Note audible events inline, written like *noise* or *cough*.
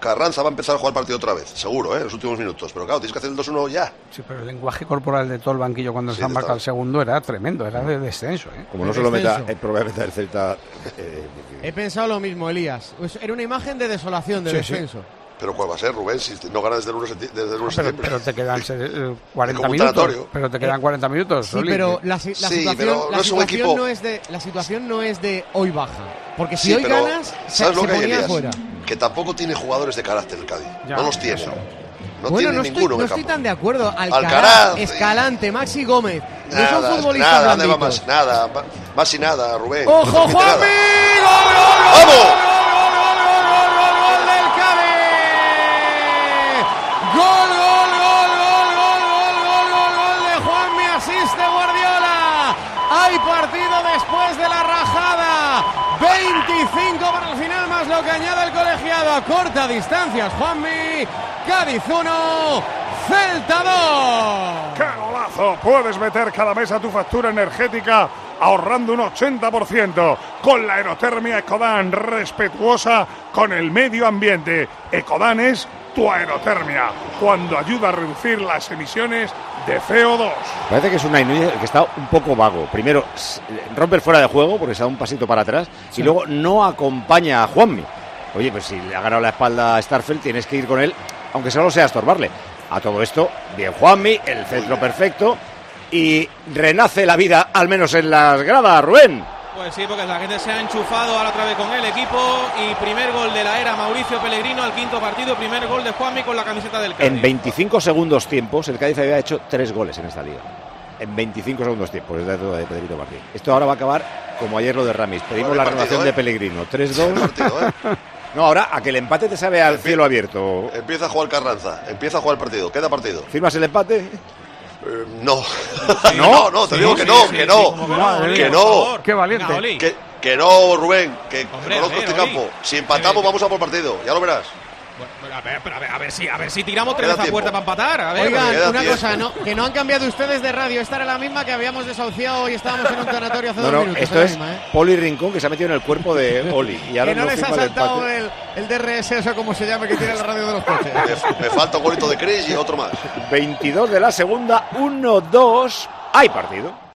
Carranza va a empezar a jugar partido otra vez, seguro, ¿eh? en los últimos minutos. Pero claro, tienes que hacer el 2-1 ya. Sí, pero el lenguaje corporal de todo el banquillo cuando Sí, se han marcado el segundo era tremendo, era de descenso. ¿eh? Como no se lo meta, es probablemente el Celta. eh, He pensado lo mismo, Elías. Pues era una imagen de desolación, de Sí, sí. descenso. Pero ¿cuál va a ser, Rubén? Si no ganas desde el 1 de septi- desde el 1 de Pero, te quedan eh, 40 Como un minutos. Pero te quedan 40 minutos. Sí, pero la, si- la Sí, situación, pero la no es un situación equipo- no es de la situación no es de hoy baja, porque si Sí, hoy ganas se, ¿sabes lo se ponía fuera. Que tampoco tiene jugadores de carácter el Cádiz. Ya, no los tiene. eso. No bueno, tiene no estoy, ninguno no estoy tan de acuerdo. Alcaraz, Alcaraz. Escalante, Maxi Gómez. No Nada, son futbolistas nada, ¿dónde va blanditos. más? Nada, más y nada, Rubén. ¡Ojo, No Juanmi! nada. ¡Gol, gol, gol! ¡Vamos! ¡Gol, gol, gol, gol, gol, gol del Cádiz! ¡Gol, gol, gol, gol, gol, gol, gol, gol, gol de Juanmi! Asiste Guardiola. Hay partido después de la rajada. 25 para el final, más lo que añade el colegiado a corta distancias. Juanmi, Cádiz 1, Celta 2. ¡Qué golazo! Puedes meter cada mes a tu factura energética ahorrando un 80% con la aerotermia Ecodan, respetuosa con el medio ambiente. Ecodan es tu aerotermia, cuando ayuda a reducir las emisiones de CO2. Parece que es una Núñez que está un poco vago. Primero, s- rompe el fuera de juego porque se da un pasito para atrás y luego no acompaña a Juanmi. Oye, pues si le ha ganado la espalda a Starfelt, tienes que ir con él, aunque solo sea a estorbarle. A todo esto, bien Juanmi, el centro perfecto y renace la vida, al menos en las gradas, Rubén. Pues sí, porque la gente se ha enchufado ahora otra vez con el equipo y primer gol de la era Mauricio Pellegrino al quinto partido, primer gol de Juanmi con la camiseta del Cádiz. En 25 segundos tiempos, el Cádiz había hecho tres goles en esta liga. En 25 segundos tiempos, es dato de Pedrito Martín. Esto ahora va a acabar como ayer lo de Ramis. Pedimos la renovación ¿eh? de Pellegrino. 3-2. No, ahora a que el empate te sabe al cielo abierto. Empieza a jugar Carranza, empieza a jugar el partido, queda partido. ¿Firmas el empate? Eh, no. *laughs* ¿No? no, no, te Sí, digo sí, que no, sí, que sí, no. que no. Qué valiente. Que, que no, Rubén, que Hombre, conozco este campo. Si empatamos, vamos a por partido, ya lo verás. Bueno, a ver, pero a ver, a ver si, a ver si tiramos tres a puerta para empatar. A ver, Oigan, una tiempo. cosa, no, que no han cambiado ustedes de radio. Esta era la misma que habíamos desahuciado y estábamos en un tanatorio hace No, dos no, minutos. esto es misma, ¿eh? Poli Rincón que se ha metido en el cuerpo de Oli. Y ahora Que no, les ha saltado el, el DRS, eso como se llame, que tiene la radio de los coches. *laughs* Me, me falta un golito de Cris y otro más. 22 de la segunda, 1-2. Hay partido.